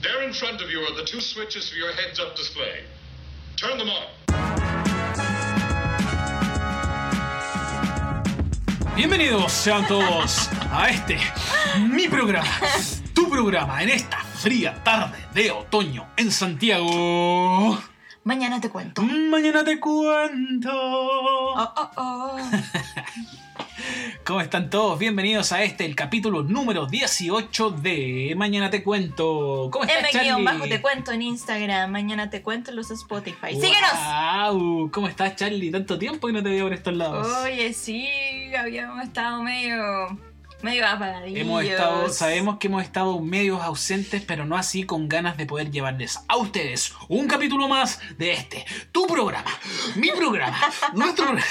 There in front of you are the two switches for your heads-up display. Turn them on. Bienvenidos sean todos a este, mi programa, tu programa en esta fría tarde de otoño en Santiago. Mañana te cuento. Mañana te cuento. Oh, oh, oh. ¿Cómo están todos? Bienvenidos a este, el capítulo número 18 de Mañana te cuento. ¿Cómo estás, Charlie? Bajo te cuento en Instagram. Mañana te cuento en los Spotify. ¡Síguenos! Wow, ¿Cómo estás, Charlie? Tanto tiempo que no te veo por estos lados. Oye, sí, habíamos estado medio. medio apagadillos. Hemos estado, sabemos que hemos estado medios ausentes, pero no así con ganas de poder llevarles a ustedes un capítulo más de este, tu programa, mi programa, nuestro programa.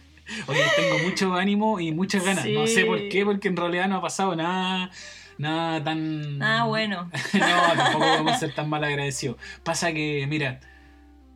Oye, tengo mucho ánimo y muchas ganas. No sé por qué, porque en realidad no ha pasado nada, nada tan. Ah, bueno. no, tampoco podemos ser tan mal agradecidos. Pasa que, mira,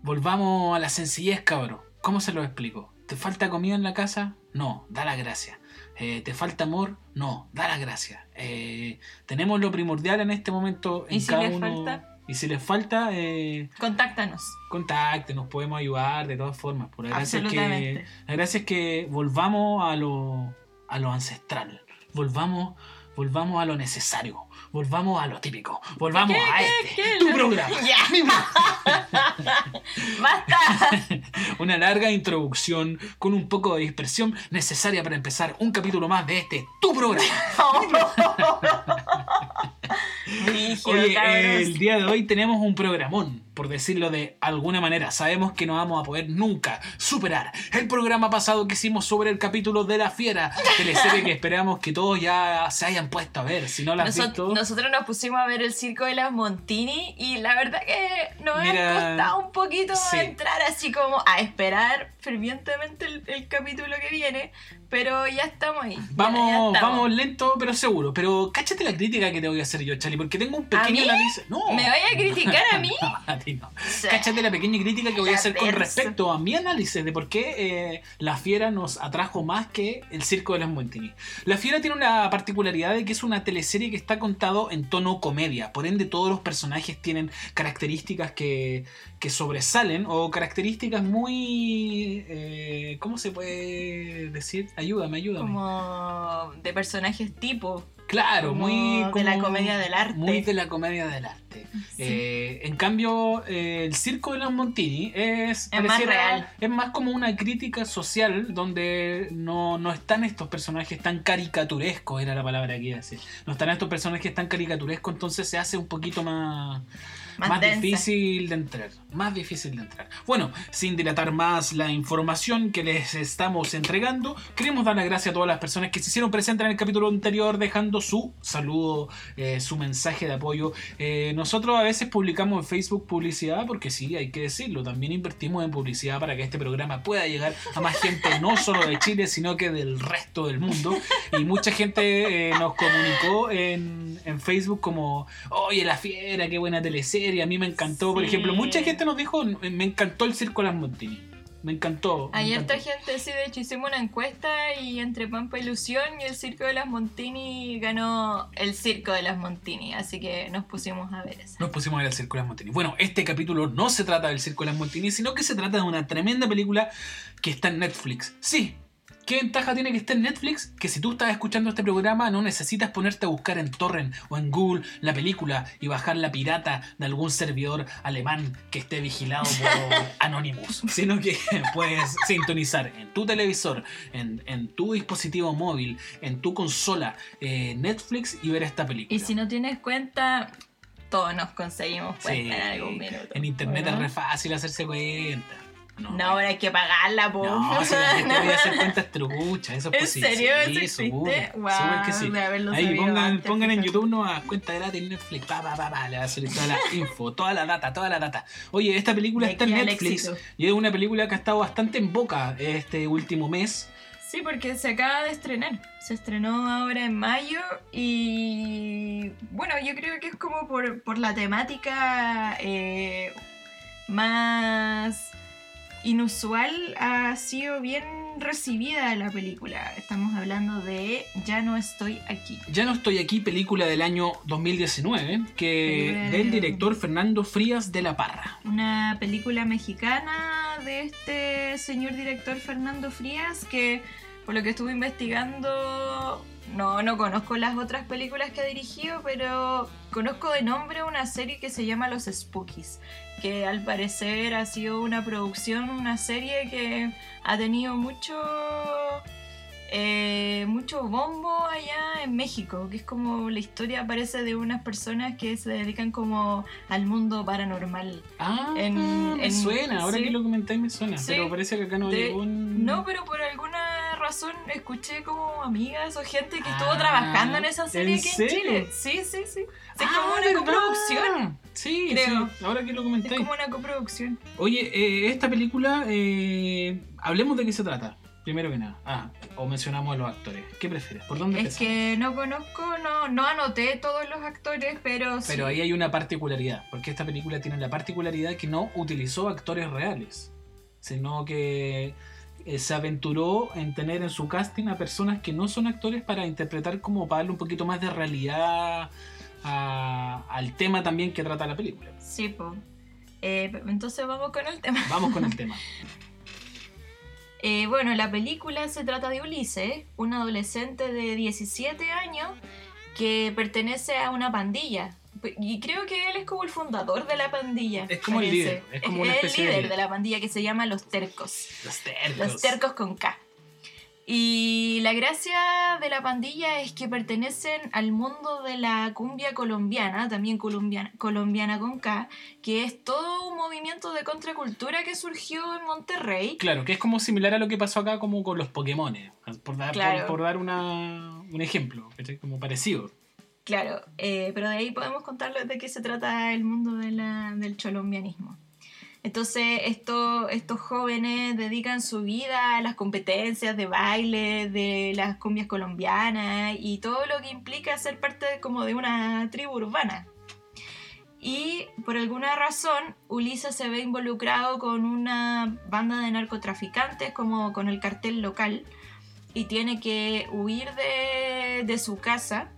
volvamos a la sencillez, cabrón. ¿Cómo se lo explico? ¿Te falta comida en la casa? No, da la gracia. Eh, ¿Te falta amor? No, da la gracia. Eh, tenemos lo primordial en este momento en ¿Y si cada les uno. falta? Y si les falta, eh, Contáctanos. contacte, nos podemos ayudar de todas formas. Por la gracia es que, la gracia es que volvamos a lo, a lo ancestral, volvamos, volvamos a lo necesario, volvamos a lo típico, volvamos ¿Qué, a qué, este, qué? tu programa. Ya. ¡Basta! Una larga introducción con un poco de dispersión necesaria para empezar un capítulo más de este, tu programa. Oye, el día de hoy tenemos un programón, por decirlo de alguna manera. Sabemos que no vamos a poder nunca superar el programa pasado que hicimos sobre el capítulo de La Fiera, teleserie que esperamos que todos ya se hayan puesto a ver. Si no la has Nosot- visto, nosotros nos pusimos a ver el circo de las Montini y la verdad que nos ha costado un poquito sí. entrar así como a esperar fervientemente el, el capítulo que viene, pero ya estamos ahí. ya- ya vamos, estamos. vamos lento pero seguro. Pero cáchate la crítica que te voy a hacer yo, Charlie, porque tengo un pequeño análisis. No, ¿Me vaya a criticar a mí? No, a ti no. Sí. Cáchate la pequeña crítica que voy a hacer con respecto a mi análisis de por qué eh, La Fiera nos atrajo más que El Circo de las Montini. La Fiera tiene una particularidad de que es una teleserie que está contado en tono comedia. Por ende, todos los personajes tienen características que, que sobresalen o características muy... eh, ¿Cómo se puede decir? Ayúdame, ayúdame. Como de personajes tipo. Claro, como muy... de la comedia del arte. Muy de la comedia del arte. Sí. Eh, en cambio, eh, el circo de los Montini es, Es más real. es más como una crítica social donde no, no están estos personajes tan caricaturescos, era la palabra que iba a decir. No están estos personajes tan caricaturescos, entonces se hace un poquito más, Más difícil de entrar. Más difícil de entrar. Bueno, sin dilatar más la información que les estamos entregando, queremos dar las gracias a todas las personas que se hicieron presentes en el capítulo anterior, dejando su saludo, eh, su mensaje de apoyo. Eh, nosotros a veces publicamos en Facebook publicidad, porque sí, hay que decirlo, también invertimos en publicidad para que este programa pueda llegar a más gente, no solo de Chile, sino que del resto del mundo. Y mucha gente eh, nos comunicó en, en Facebook como, oye, la fiera, qué buena teleserie, a mí me encantó. Por Sí. ejemplo, mucha gente nos dijo, me encantó el Circo de las Montini. Me encantó. Hay encantó". harta gente, sí, de hecho hicimos una encuesta y entre Pampa Ilusión y el Circo de las Montini ganó el Circo de las Montini, así que nos pusimos a ver esa. Nos pusimos a ver el Circo de las Montini. Bueno, este capítulo no se trata del Circo de las Montini, sino que se trata de una tremenda película que está en Netflix. Sí. ¿Qué ventaja tiene que esté en Netflix? Que si tú estás escuchando este programa no necesitas ponerte a buscar en Torrent o en Google la película y bajar la pirata de algún servidor alemán que esté vigilado por Anonymous, sino que puedes sintonizar en tu televisor, en, en tu dispositivo móvil, en tu consola eh, Netflix y ver esta película. Y si no tienes cuenta, todos nos conseguimos cuenta Sí, en algún minuto. En internet ¿o es re fácil hacerse cuenta. No, ahora hay que pagarla, po. No, si la gente voy a hacer cuentas truchas, eso es ¿En posible. serio? Sí, ¿Eso existe? Wow, que sí. Ahí pongan, antes, pongan en. YouTube no cuenta gratis Netflix, pa, pa, pa, pa, le va a salir toda la info, toda la data, toda la data. Oye, esta película De está en Netflix y es una película que ha estado bastante en boca este último mes. Sí, porque se acaba de estrenar. Se estrenó ahora en mayo y bueno, yo creo que es como por, por la temática eh, más inusual, ha sido bien recibida la película. Estamos hablando de Ya no estoy aquí. Ya no estoy aquí, película del año 2019, que del de- director Fernando Frías de la Parra. Una película mexicana de este señor director Fernando Frías que por lo que estuve investigando no, no conozco las otras películas que ha dirigido, pero conozco de nombre una serie que se llama Los Spookies, que al parecer ha sido una producción, una serie que ha tenido mucho eh, mucho bombo allá en México, que es como la historia parece de unas personas que se dedican como al mundo paranormal. Ah, En- me en- suena, ahora sí. que lo comentáis me suena, Sí. pero parece que acá no llegó un... No, pero por alguna razón escuché como amigas o gente que estuvo Ah, trabajando en esa serie ¿en aquí en? Chile. Sí, sí, sí. Es Ah, como una coproducción. Sí, creo. sí, ahora que lo Es comentáis. como una coproducción. Oye, eh, esta película, eh, hablemos de qué se trata. Primero que nada. Ah, o mencionamos a los actores. ¿Qué prefieres? ¿Por dónde Es que no conozco, no, no anoté todos los actores, pero sí. Pero ahí hay una particularidad, porque esta película tiene la particularidad que no utilizó actores reales, sino que eh, se aventuró en tener en su casting a personas que no son actores para interpretar como para darle un poquito más de realidad a- al tema también que trata la película. Sí, po. Eh, entonces vamos con el tema. Vamos con el tema. Eh, bueno, la película se trata de Ulises, un adolescente de 17 años que pertenece a una pandilla. Y creo que él es como el fundador de la pandilla. Es como el parece. líder, es como una el de líder. de la pandilla que se llama Los Tercos. Los tercos. Los Tercos con K. Y la gracia de la pandilla es que pertenecen al mundo de la cumbia colombiana, también colombiana, colombiana con K, que es todo un movimiento de contracultura que surgió en Monterrey. Claro, que es como similar a lo que pasó acá como con los Pokémon, por dar, Claro. por, por dar una, un ejemplo, como parecido. Claro, eh, pero de ahí podemos contarles de qué se trata el mundo de la- del cholombianismo. Entonces, esto- estos jóvenes dedican su vida a las competencias de baile, de las cumbias colombianas y todo lo que implica ser parte de- como de una tribu urbana. Y por alguna razón, Ulises se ve involucrado con una banda de narcotraficantes, como con el cartel local, y tiene que huir de, de su casa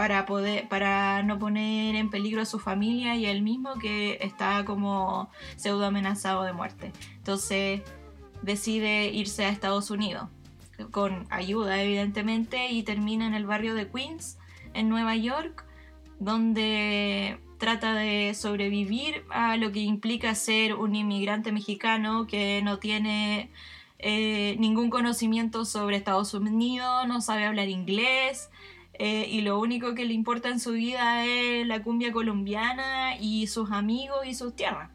para poder para no poner en peligro a su familia y él mismo que está como pseudo amenazado de muerte. Entonces decide irse a Estados Unidos con ayuda evidentemente y termina en el barrio de Queens en Nueva York donde trata de sobrevivir a lo que implica ser un inmigrante mexicano que no tiene eh, ningún conocimiento sobre Estados Unidos, no sabe hablar inglés, eh, y lo único que le importa en su vida es la cumbia colombiana y sus amigos y sus tierras.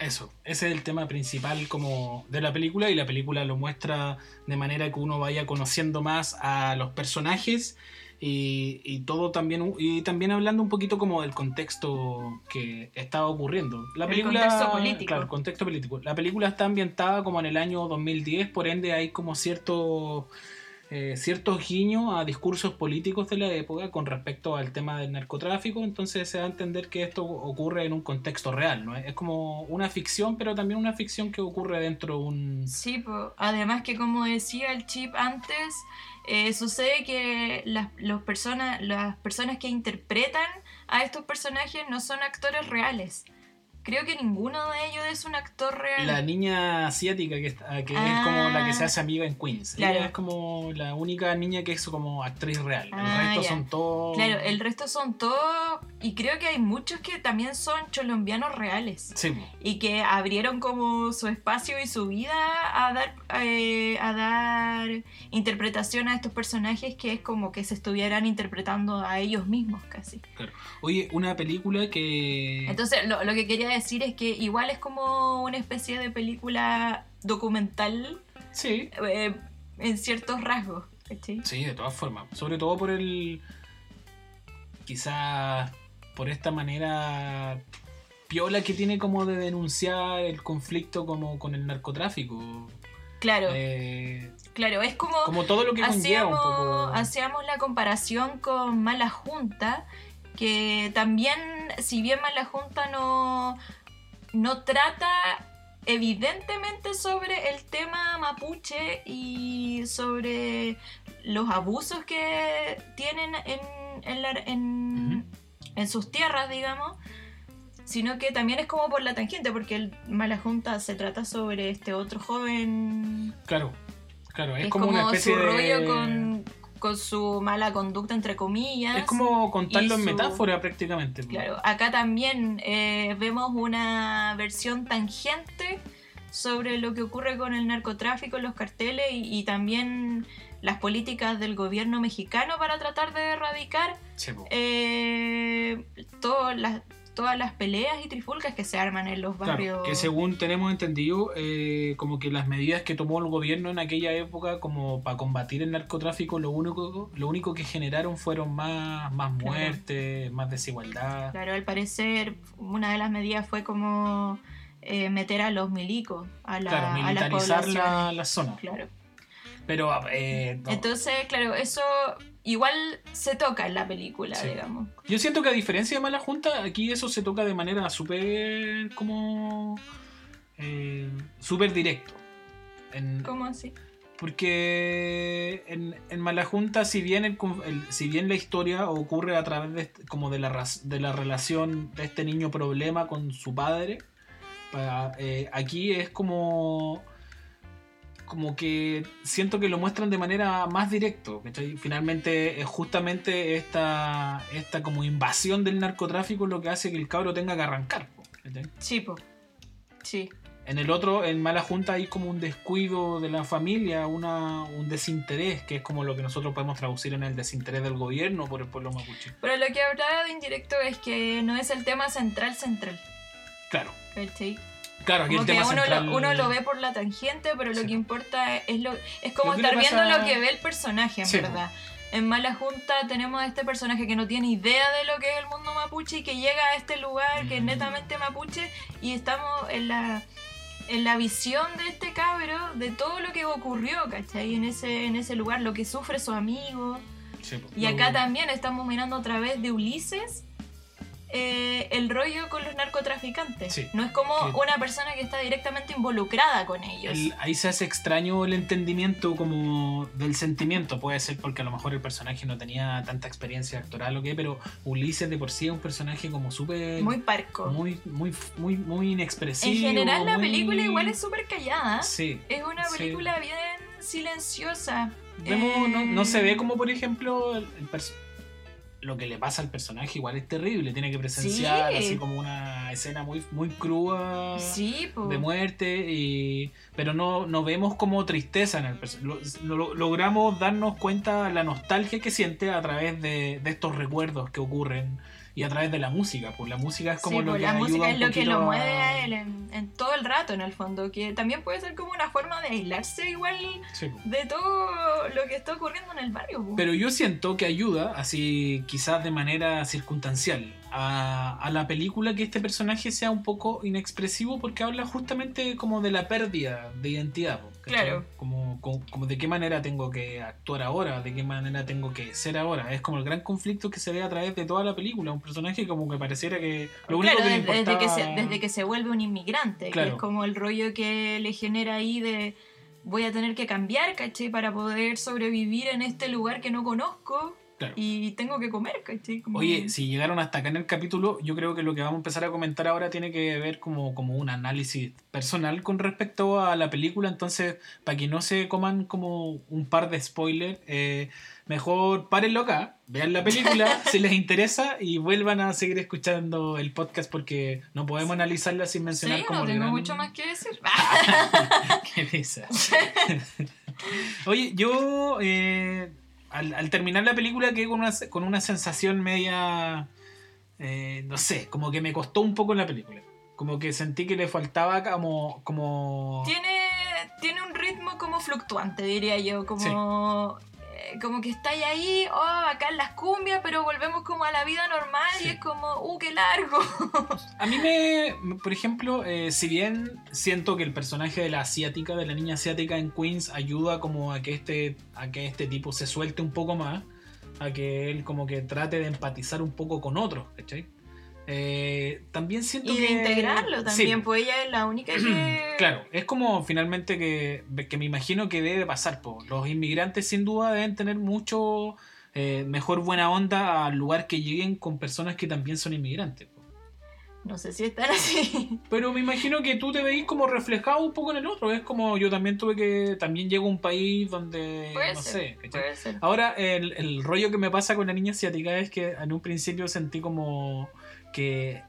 Eso, ese es el tema principal como de la película y la película lo muestra de manera que uno vaya conociendo más a los personajes y, y todo también y también hablando un poquito como del contexto que estaba ocurriendo. La El película, contexto político. claro, contexto político. La película está ambientada como en el año 2010, por ende hay como cierto eh, ciertos guiños a discursos políticos de la época con respecto al tema del narcotráfico, entonces se da a entender que esto ocurre en un contexto real, ¿no? Es como una ficción, pero también una ficción que ocurre dentro de un... Sí, además que como decía el chip antes, eh, sucede que las, los personas, las personas que interpretan a estos personajes no son actores reales. Creo que ninguno de ellos es un actor real. La niña asiática que, está- que es Ah. como la que se hace amiga en Queens. Claro. Ella es como la única niña que es como actriz real. Ah, el resto ya. son todos... Claro, el resto son todos, y creo que hay muchos que también son colombianos reales. Sí, y que abrieron como su espacio y su vida a dar eh, a dar interpretación a estos personajes que es como que se estuvieran interpretando a ellos mismos casi. Oye, una película que... Entonces lo, lo que quería decir es que igual es como una especie de película documental Sí, eh, en ciertos rasgos. Sí, de todas formas. Sobre todo por el. Quizás por esta manera piola que tiene como de denunciar el conflicto como con el narcotráfico. Claro, Eh, claro, es como, como todo lo que conlleva un hacíamos, poco. hacíamos la comparación con Mala Junta, que también, si bien Mala Junta no, no trata evidentemente sobre el tema mapuche y sobre los abusos que tienen en, en, la- en- en sus tierras, digamos, sino que también es como por la tangente, porque el Mala Junta se trata sobre este otro joven. Claro, claro, es, es como, como, una especie su de... con, con su mala conducta, entre comillas. Es como contarlo en metáfora prácticamente. Claro, acá también eh, vemos una versión tangente sobre lo que ocurre con el narcotráfico, los carteles y, y también las políticas del gobierno mexicano para tratar de erradicar eh, todas las todas las peleas y trifulcas que se arman en los barrios. Claro, que según tenemos entendido, eh, como que las medidas que tomó el gobierno en aquella época como para combatir el narcotráfico, lo único, lo único que generaron fueron más, más Claro. muertes, más desigualdad. Claro, al parecer una de las medidas fue como eh, meter a los milicos a, la, claro, a militarizar la, la zona. Claro. Pero eh, no. Entonces, claro, eso igual se toca en la película, Sí. digamos. yo siento que a diferencia de Mala Junta, aquí eso se toca de manera súper como... eh, súper directo. En, ¿Cómo así? Porque en, en Malajunta, si bien, el, el- si bien la historia ocurre a través de, este- como de, la, de la relación de este niño problema con su padre, pa- eh, aquí es como como que siento que lo muestran de manera más directo. ¿cachai? Finalmente es justamente esta, esta como invasión del narcotráfico lo que hace que el cabro tenga que arrancar. Sí, po. Sí. En el otro, en Mala Junta, hay como un descuido de la familia, una, un desinterés, que es como lo que nosotros podemos traducir en el desinterés del gobierno por el pueblo mapuche. Pero lo que hablaba de indirecto es que no es el tema central central. Claro, ¿cachai? Claro, aquí Como el que uno, central... lo, uno lo ve por la tangente, pero lo Sí. que importa es lo es como estar viendo pasa- lo que ve el personaje, en Sí, verdad. En Mala Junta tenemos a este personaje que no tiene idea de lo que es el mundo mapuche y que llega a este lugar que es Mm. netamente mapuche y estamos en la en la visión de este cabro de todo lo que ocurrió, ¿cachai? En ese, en ese lugar, lo que sufre su amigo. Sí. Y acá también estamos mirando a través de Ulises eh, el rollo con los narcotraficantes. Sí. No es como Que- una persona que está directamente involucrada con ellos. el- ahí se hace extraño el entendimiento como del sentimiento, puede ser porque a lo mejor el personaje no tenía tanta experiencia actoral o qué, pero Ulises de por sí es un personaje como súper... Muy parco. muy, muy, muy, muy inexpresivo. en general la muy- película igual es súper callada. Sí. Es una Sí. película bien silenciosa. Vemos, no, no se Eh, ve como, por ejemplo, el, el perso- lo que le pasa al personaje igual es terrible. Tiene que presenciar Sí. así como una escena muy, muy cruda Sí, de muerte, y, pero no, no vemos como tristeza en el personaje. logramos darnos cuenta la nostalgia que siente a través de, de estos recuerdos que ocurren y a través de la música. Pues la música es como Sí, lo pues, que la ayuda música es lo que lo mueve a él en, en todo el rato, en el fondo. Que también puede ser como una forma de aislarse igual pues. de todo lo que está ocurriendo en el barrio. po. Pero yo siento que ayuda, así quizás de manera circunstancial, a, a la película que este personaje sea un poco inexpresivo porque habla justamente como de la pérdida de identidad. Claro. Como, como, como de qué manera tengo que actuar ahora, de qué manera tengo que ser ahora. Es como el gran conflicto que se ve a través de toda la película. Un personaje como que pareciera que lo único claro, que le desde, desde que se, desde que se vuelve un inmigrante, que Claro. es como el rollo que le genera ahí de voy a tener que cambiar, ¿cachai? Para poder sobrevivir en este lugar que no conozco Claro. y tengo que comer, ¿cachai? Como- Oye, si llegaron hasta acá en el capítulo, yo creo que lo que vamos a empezar a comentar ahora tiene que ver como, como un análisis personal con respecto a la película. Entonces, para que no se coman como un par de spoilers, eh, mejor párenlo acá, vean la película si les interesa y vuelvan a seguir escuchando el podcast porque no podemos analizarla sin Sí, mencionar como no tengo gran- mucho más que decir. Qué risa. Oye, yo eh, al, al terminar la película quedé con una, con una sensación media, eh, no sé, como que me costó un poco la película. Como que sentí que le faltaba como... como... tiene, tiene un ritmo como fluctuante, diría yo, como, como que está ahí, oh, acá en las cumbias, pero volvemos como a la vida normal Sí. y es como, uh, qué largo. A mí me, por ejemplo, eh, si bien siento que el personaje de la asiática, de la niña asiática en Queens, ayuda como a que este, a que este tipo se suelte un poco más, a que él como que trate de empatizar un poco con otros, ¿cachai? Eh, también siento Y de que... integrarlo Sí, también, pues ella es la única que... Claro, es como finalmente que, que me imagino que debe pasar. Po. Los inmigrantes sin duda deben tener mucho eh, mejor buena onda al lugar que lleguen con personas que también son inmigrantes. po. No sé si están así. Pero me imagino que tú te veis como reflejado un poco en el otro. Es como yo también tuve que... También llego a un país donde... Puede no ser, sé. ¿cachai? puede ser. Ahora, el, el rollo que me pasa con la niña asiática es que en un principio sentí como que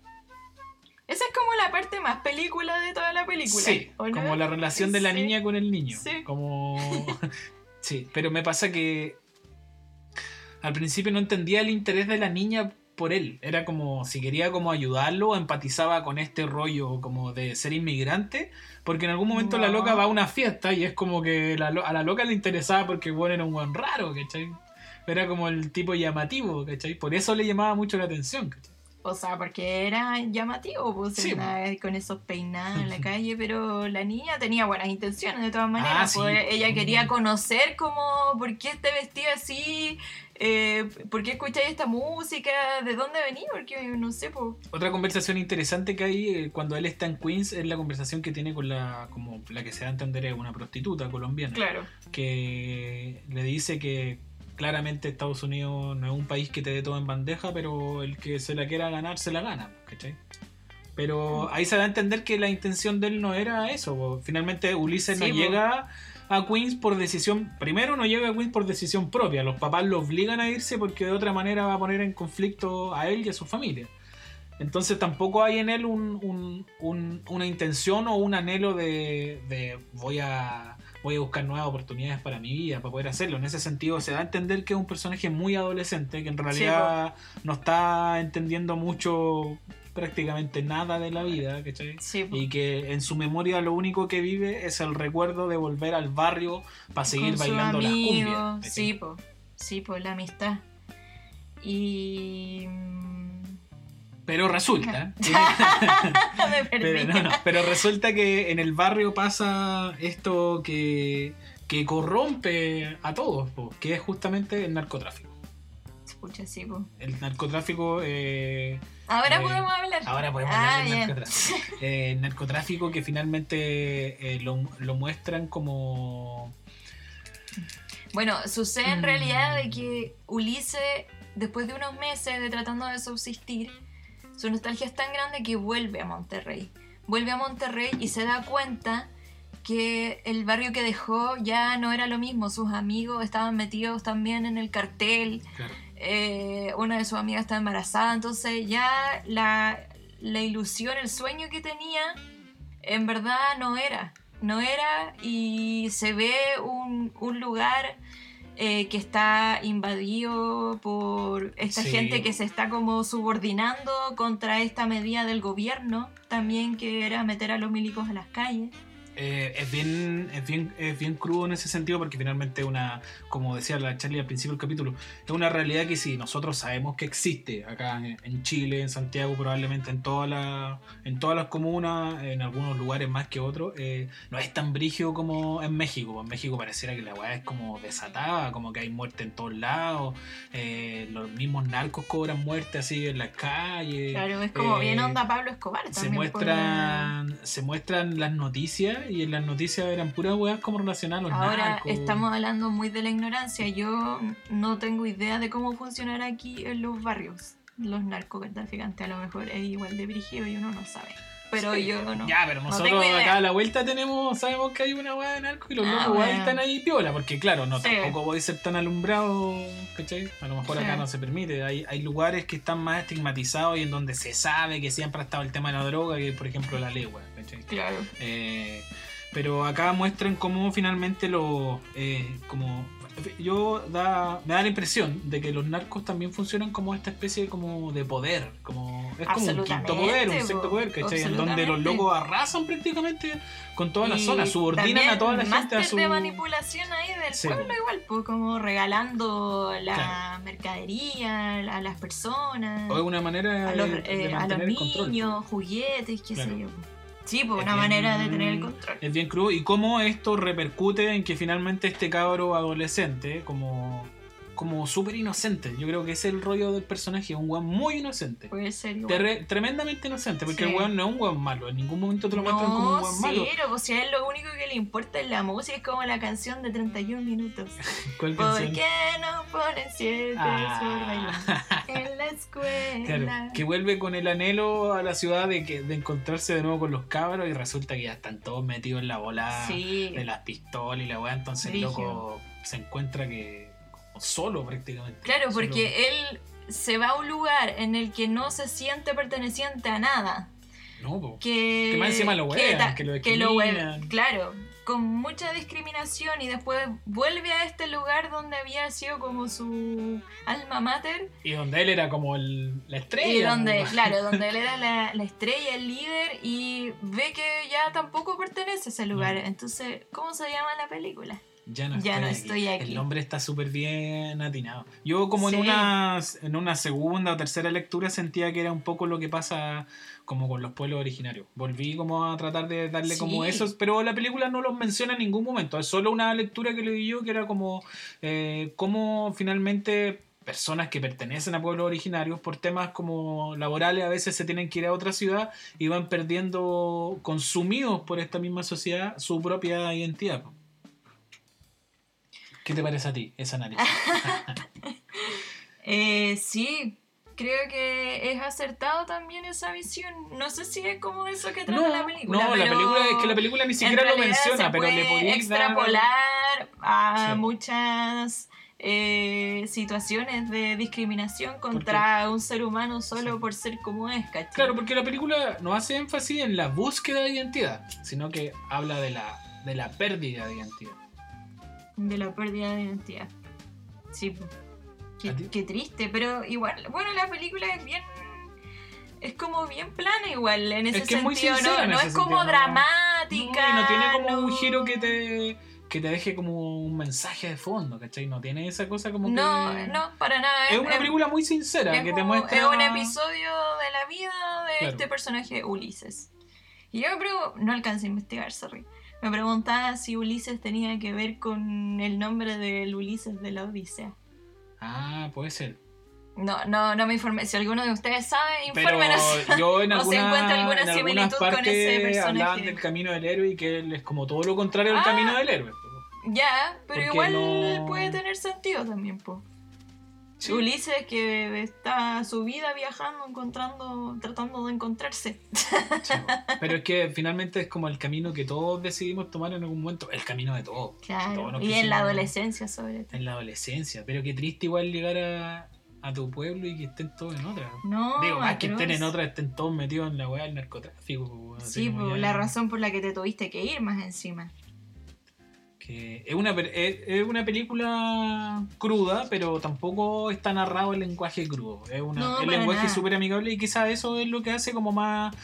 Esa es como la parte más película de toda la película. Sí, como la relación de la Sí. niña con el niño. Sí. Como. sí, pero me pasa que. Al principio no entendía el interés de la niña por él. Era como si quería como ayudarlo, empatizaba con este rollo como de ser inmigrante, porque en algún momento la loca va a una fiesta y es como que la a la loca le interesaba porque bueno era un buen raro, ¿cachai? Era como el tipo llamativo, ¿cachai? Por eso le llamaba mucho la atención, ¿cachai? O sea, porque era llamativo, pues, Sí, andaba con esos peinados en la calle, pero la niña tenía buenas intenciones de todas maneras. Ah, sí, pues, pues. ella quería conocer como, ¿por qué te vestía así? Eh, ¿Por qué escucháis esta música? ¿De dónde venía? Porque no sé, pues. Otra conversación interesante que hay eh, cuando él está en Queens es la conversación que tiene con la, como la que se da a entender es una prostituta colombiana, Claro. que le dice que claramente Estados Unidos no es un país que te dé todo en bandeja, pero el que se la quiera ganar, se la gana, ¿cachai? Pero ahí se da a entender que la intención de él no era eso. Finalmente Ulises Sí, no llega a Queens por decisión, primero no llega a Queens por decisión propia, los papás lo obligan a irse porque de otra manera va a poner en conflicto a él y a su familia. Entonces tampoco hay en él un- un- un- una intención o un anhelo de, de voy a voy a buscar nuevas oportunidades para mi vida, para poder hacerlo. En ese sentido se da a entender que es un personaje muy adolescente, que en realidad no está entendiendo mucho prácticamente nada de la vida, ¿cachai? Sí. Y que en su memoria lo único que vive es el recuerdo de volver al barrio para seguir bailando las cumbias. ¿cachai? Sí, pues. Sí, pues, la amistad. Y. mm, Pero resulta Me. Pero, no, no, pero resulta que en el barrio pasa esto que, que corrompe a todos, po, que es justamente el narcotráfico. Escucha, sí, pues. El narcotráfico, eh, Ahora Eh, podemos hablar. ahora podemos Ah, hablar del narcotráfico. Eh, el narcotráfico que finalmente eh, lo, lo muestran como... Bueno, sucede en Mm. realidad de que Ulises, después de unos meses de tratando de subsistir, su nostalgia es tan grande que vuelve a Monterrey. Vuelve a Monterrey y se da cuenta que el barrio que dejó ya no era lo mismo. Sus amigos estaban metidos también en el cartel. eh, una de sus amigas está embarazada. Entonces ya la, la ilusión, el sueño que tenía, en verdad no era. No era y se ve un, un lugar eh, que está invadido por esta Sí. gente que se está como subordinando contra esta medida del gobierno también que era meter a los milicos a las calles. Eh, es, bien, es, bien, es bien crudo en ese sentido porque finalmente una, como decía la Charlie al principio del capítulo, es una realidad que sí, nosotros sabemos que existe acá en, Chile, en Santiago, probablemente en, toda la, en todas las comunas, en algunos lugares más que otros, eh, no es tan brígido como en México. En México pareciera que la weá es como desatada, como que hay muerte en todos lados, eh, los mismos narcos cobran muerte así en las calles. Claro, es como eh, bien onda Pablo Escobar se también. pues, muestran se muestran las noticias y en las noticias eran puras weas como relacionadas a los Ahora narcos. estamos hablando muy de la ignorancia. Yo no tengo idea de cómo funcionará aquí en los barrios. Los narcotraficantes a lo mejor es igual de brígido y uno no sabe. Pero Sí, yo no. Ya, pero no nosotros acá a la vuelta tenemos, sabemos que hay una wea de narcos y los Ah, locos bueno. están ahí piola, porque claro, no Sí. tampoco puede ser tan alumbrado, ¿cachai? A lo mejor Sí. acá no se permite. Hay, hay lugares que están más estigmatizados y en donde se sabe que siempre ha estado el tema de la droga, que por ejemplo la legua, ¿cachai? Claro. Eh, pero acá muestran cómo finalmente lo eh, como yo da me da la impresión de que los narcos también funcionan como esta especie como de poder como es como un quinto poder un sexto poder ¿cachai? en donde los locos arrasan prácticamente con toda la Y zona subordinan a toda la gente a su de manipulación ahí del Sí, pueblo igual, pues como regalando la Claro. mercadería a las personas, o es una manera a los, de, de eh, a los el control niños, juguetes, qué Claro. sé yo. Sí, pues Es una bien- manera de tener el control. es bien crudo y cómo esto repercute en que finalmente este cabro adolescente como como súper inocente. Yo creo que ese es el rollo del personaje, un weón muy inocente. Puede ser igual. Terre- tremendamente inocente, porque Sí. el weón no es un weón malo. En ningún momento te lo muestran como un No, weón malo. cero, pues si a él lo único que le importa es la música, es como la canción de 31 minutos. ¿Cuál ¿Por canción? qué no ponen siete Ah. en la escuela? Claro, que vuelve con el anhelo a la ciudad de que de encontrarse de nuevo con los cabros y resulta que ya están todos metidos en la bola Sí. de las pistolas y la weá, entonces el loco se encuentra que solo prácticamente. Claro, Solo. porque él se va a un lugar en el que no se siente perteneciente a nada. No, po. Que, Que más encima lo que huean, ta- que lo hue- discriminan. Claro, con mucha discriminación y después vuelve a este lugar donde había sido como su alma mater Y donde él era como el- la estrella. y donde, claro, donde él era la, la estrella, el líder y ve que ya tampoco pertenece a ese lugar. No. Entonces, ¿cómo se llama la película? Ya no, Ya no estoy, estoy aquí. aquí. El nombre está súper bien atinado. Yo como en, una, en una segunda o tercera lectura sentía que era un poco lo que pasa como con los pueblos originarios. Volví como a tratar de darle como esos, pero la película no los menciona en ningún momento. Es solo una lectura que le di yo que era como eh, cómo finalmente personas que pertenecen a pueblos originarios por temas como laborales a veces se tienen que ir a otra ciudad y van perdiendo consumidos por esta misma sociedad su propia identidad. ¿Qué te parece a ti ese análisis? Eh, sí, creo que es acertado también esa visión. No sé si es como eso que trata No, la película. no, la película es que la película ni siquiera lo menciona, pero le dar- extrapolar a Sí. muchas eh, situaciones de discriminación contra un ser humano solo Sí. por ser como es, ¿cachai? Claro, porque la película no hace énfasis en la búsqueda de identidad, sino que habla de la, de la pérdida de identidad. De la pérdida de identidad. Sí, qué, qué triste, pero igual, bueno, la película es bien. Es como bien plana igual en ese Es que es muy sentido, ¿no? No es como sentido, no- dramática. No, y no tiene como un no- giro que te, que te deje como un mensaje de fondo, ¿cachai? No tiene esa cosa como No, que... no, para nada. Es una película muy sincera que te muestra... es un episodio de la vida de Claro. este personaje Ulises. Y yo pregunto, no alcancé a investigar, sorry. Me preguntaba si Ulises tenía que ver con el nombre del Ulises de la Odisea. Ah, puede ser. No, no, no me informé. Si alguno de ustedes sabe, Pero infórmenos. yo en, O se alguna, encuentra alguna en similitud con ese partes personaje. hablaban del camino del héroe y que él es como todo lo contrario del Ah. camino del héroe. ya, pero Porque igual no- puede tener sentido también, po. Sí. Ulises que está su vida viajando, encontrando, tratando de encontrarse. Sí, Pero es que finalmente es como el camino que todos decidimos tomar en algún momento, el camino de todos. Claro. Todos Y en la adolescencia, sobre todo. En la adolescencia, pero qué triste igual llegar a, a tu pueblo y que estén todos en otra. No, Digo, más que estén en otra, estén todos metidos en la weá del narcotráfico. así Sí, como po, ya- la razón por la que te tuviste que ir más encima. Que es una, es, es una película cruda, pero tampoco está narrado el lenguaje crudo. Es una, No, el para lenguaje súper amigable y quizás eso es lo que hace como más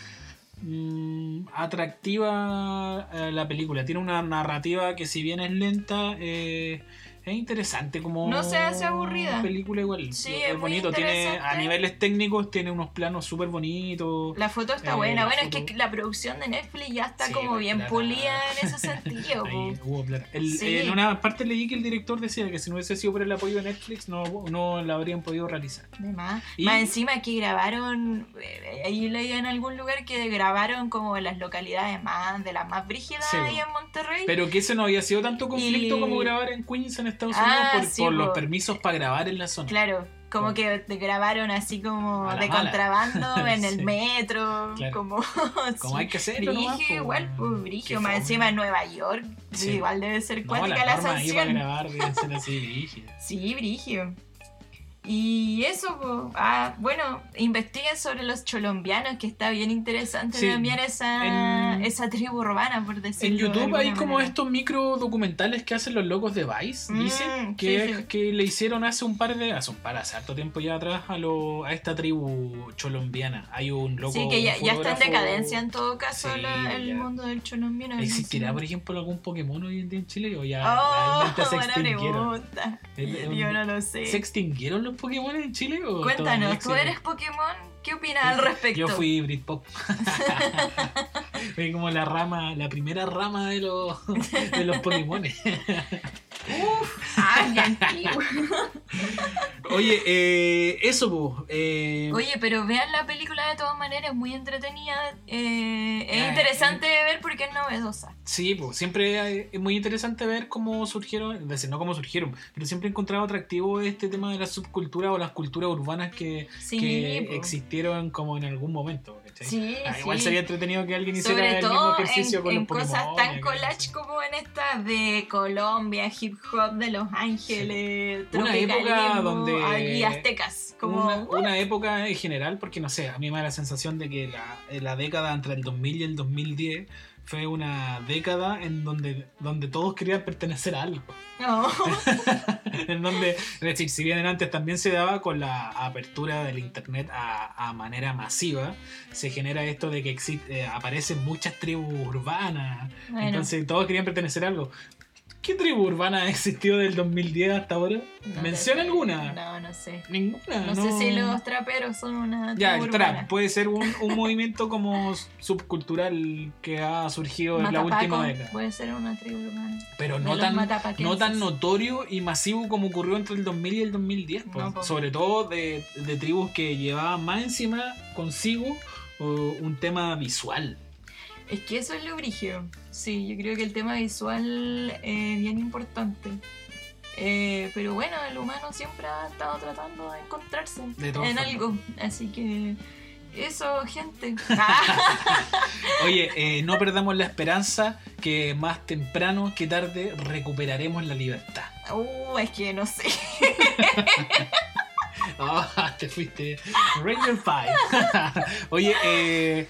mm, atractiva eh, la película. Tiene una narrativa que si bien es lenta, eh, es interesante como No se hace aburrida. película igual. Sí, es, es bonito, tiene a niveles técnicos tiene unos planos súper bonitos. La foto está Eh, buena. Bueno, foto- es que la producción de Netflix ya está Sí, como pues, bien pulida en ese sentido. Ahí hubo. El- Sí. En una parte leí que el director decía que si no hubiese sido por el apoyo de Netflix no, no la habrían podido realizar. De más. Y- Más encima que grabaron, eh, ahí leí en algún lugar que grabaron como en las localidades más, de las más brígidas ahí en Monterrey. Pero que ese no había sido tanto conflicto Y- como grabar en Queens en Estados Ah, Unidos por, sí, por los permisos para grabar en la zona. Claro, como que te grabaron así como la de mala. contrabando en el Sí. metro, Claro. como, hay que nomás, Brigio, igual, pues brigio, más encima en Nueva York, Sí. igual debe ser No, cuática las la ahí para sanción. grabar ser así. Sí, brigio. Y eso, ah, bueno, investiguen sobre los cholombianos, que está bien interesante Sí, también esa, en- esa tribu urbana, por decirlo En de YouTube hay como estos micro documentales que hacen los locos de Vice, Mm, dicen, que, sí, sí. que le hicieron hace un par de, hace un par, hace harto tiempo ya atrás a, lo, a esta tribu cholombiana. Hay un loco Sí, que ya, ya está en decadencia en todo caso la- el ya. mundo del cholombiano. ¿Existirá, por ejemplo, algún Pokémon hoy en día en Chile o ya Oh, se extinguieron? pregunta. Yo no lo sé. ¿Se extinguieron los Pokémon en Chile o Cuéntanos, ¿tú eres Pokémon? ¿Qué opinas al respecto? Yo fui Britpop. Fui como la rama, la primera rama de los, de los Pokémon. Uf, ay, antiguo. Oye, eh, eso, po, eh, Oye, pero vean la película de todas maneras, es muy entretenida. eh, es interesante de ver porque es novedosa. Sí, pues siempre es muy interesante ver cómo surgieron, es decir, no cómo surgieron, pero siempre he encontrado atractivo este tema de la subcultura o las culturas urbanas que, Sí, que existieron como en algún momento. Sí, Ah, igual sí. sería entretenido que alguien hiciera Sobre el mismo ejercicio en, con en los cosas tan collage como en estas de Colombia, hip hop de Los Ángeles, Una época donde- aquí aztecas, como Una, una época en general, porque no sé, a mí me da la sensación de que la, la década entre el 2000 y el 2010 fue una década en donde, donde todos querían pertenecer a algo. no. en donde, decir, si bien antes también se daba con la apertura del internet a, a manera masiva, se genera esto de que existe, eh, aparecen muchas tribus urbanas, Bueno, entonces todos querían pertenecer a algo. ¿Qué tribu urbana ha existido del 2010 hasta ahora? no ¿Menciona alguna? No, no sé. Ninguna. No, sé si los traperos son una Ya, tribu el trap urbana. puede ser un, un movimiento como subcultural que ha surgido en la última década. Puede ser una tribu urbana. Pero no tan, no tan notorio y masivo como ocurrió entre el 2000 y el 2010. pues. No. Sobre todo de, de tribus que llevaban más encima consigo uh, un tema visual. Es que eso es lo brígido. Sí, yo creo que el tema visual es bien importante. Eh, pero bueno, el humano siempre ha estado tratando de encontrarse De en formas. algo. Así que eso, gente. Oye, eh, no perdamos la esperanza que más temprano que tarde recuperaremos la libertad. uh, es que no sé. Ah, te fuiste. Ranger 5. Oye, eh,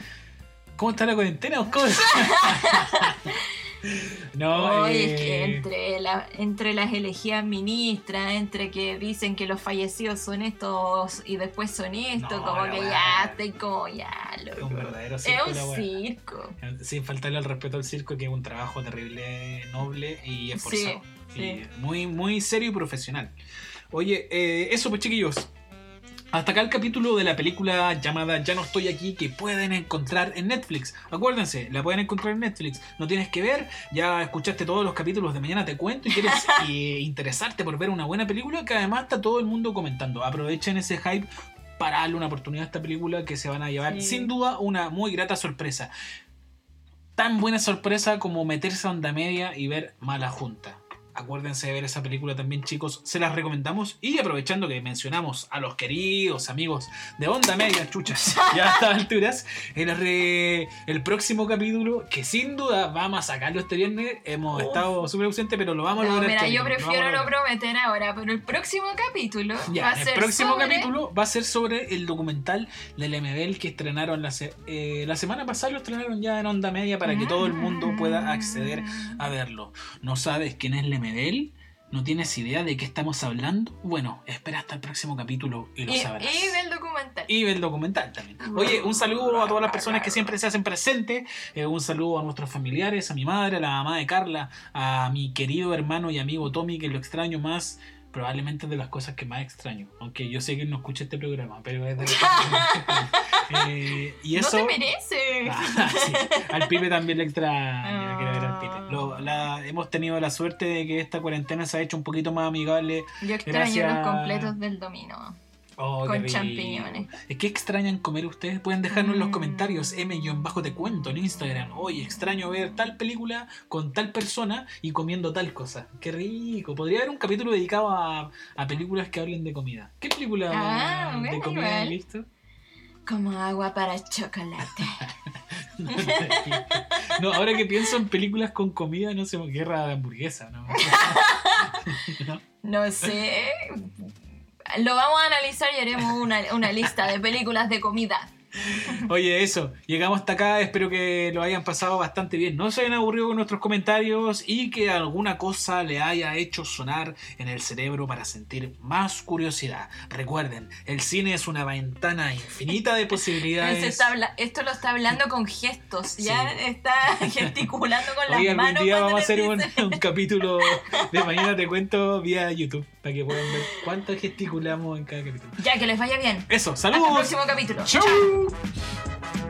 ¿cómo está la cuarentena? ¿Cómo? no, Oye, eh, es que entre, la, entre las elegidas ministras, entre que dicen que los fallecidos son estos y después son estos, No, como que weá. ya estoy como ya, loco. Es un verdadero Es circo un la weá. circo. Sin faltarle al respeto al circo, que es un trabajo terrible, noble y esforzado. Sí, Y muy, muy serio y profesional. Oye, eh, eso pues chiquillos. Hasta acá el capítulo de la película llamada Ya no estoy aquí que pueden encontrar en Netflix. Acuérdense, la pueden encontrar en Netflix. No tienes que ver, ya escuchaste todos los capítulos de Mañana Te Cuento y quieres eh, interesarte por ver una buena película que además está todo el mundo comentando. Aprovechen ese hype para darle una oportunidad a esta película que se van a llevar Sí. sin duda una muy grata sorpresa. Tan buena sorpresa como meterse a onda media y ver Mala Junta. Acuérdense de ver esa película también, chicos. Se las recomendamos. Y aprovechando que mencionamos a los queridos amigos de Onda Media, chuchas, ya a estas alturas, el, re- el próximo capítulo, que sin duda vamos a sacarlo este viernes. Hemos Uf. estado súper ausentes, pero lo vamos a No, lograr. mira, este yo viernes, prefiero a no prometer ahora, pero el próximo capítulo Ya, va a el ser próximo sobre- capítulo va a ser sobre el documental del MBL que estrenaron la, se- eh, la semana pasada, lo estrenaron ya en Onda Media para que todo el mundo pueda acceder a verlo. ¿No sabes quién es Lemedel? ¿No tienes idea de qué estamos hablando? Bueno, espera hasta el próximo capítulo y lo Y, sabrás. y del documental. Y ve el documental también. Oye, un saludo a todas las personas que siempre se hacen presentes. eh, un saludo a nuestros familiares, a mi madre, a la mamá de Carla, a mi querido hermano y amigo Tommy, que lo extraño más. Probablemente es de las cosas que más extraño. Aunque yo sé que él no escucha este programa, pero es de las cosas que más extraño. Eh, y eso. No te merece. Ah, sí. Al Pipe también le extraña. Ah. quiero ver al Pipe. Lo- la- hemos tenido la suerte de que esta cuarentena se ha hecho un poquito más amigable. Yo extraño Gracias. los completos del dominó. Oh, Con champiñones. ¿Qué extrañan comer ustedes? Pueden dejarnos en los Mm. comentarios. M-bajo te cuento en Instagram. Oye, extraño ver tal película con tal persona y comiendo tal cosa. Qué rico. Podría haber un capítulo dedicado a, a películas que hablen de comida. ¿Qué película Ah, de bueno, comida igual. visto? Como agua para chocolate. No, ahora que pienso en películas con comida, no sé, guerra de hamburguesa, ¿no? ¿No? No sé. Lo vamos a analizar y haremos una, una lista de películas de comida. Oye, eso, llegamos hasta acá, espero que lo hayan pasado bastante bien, no se hayan aburrido con nuestros comentarios y que alguna cosa le haya hecho sonar en el cerebro para sentir más curiosidad. Recuerden, el cine es una ventana infinita de posibilidades. está esto lo está hablando con gestos, ya Sí. está gesticulando con las Hoy algún manos. día vamos a hacer un, capítulo de mañana te cuento vía YouTube para que puedan ver cuánto gesticulamos en cada capítulo. Ya, que les vaya bien. Eso, Hasta el saludos. próximo capítulo. Chau. Woo!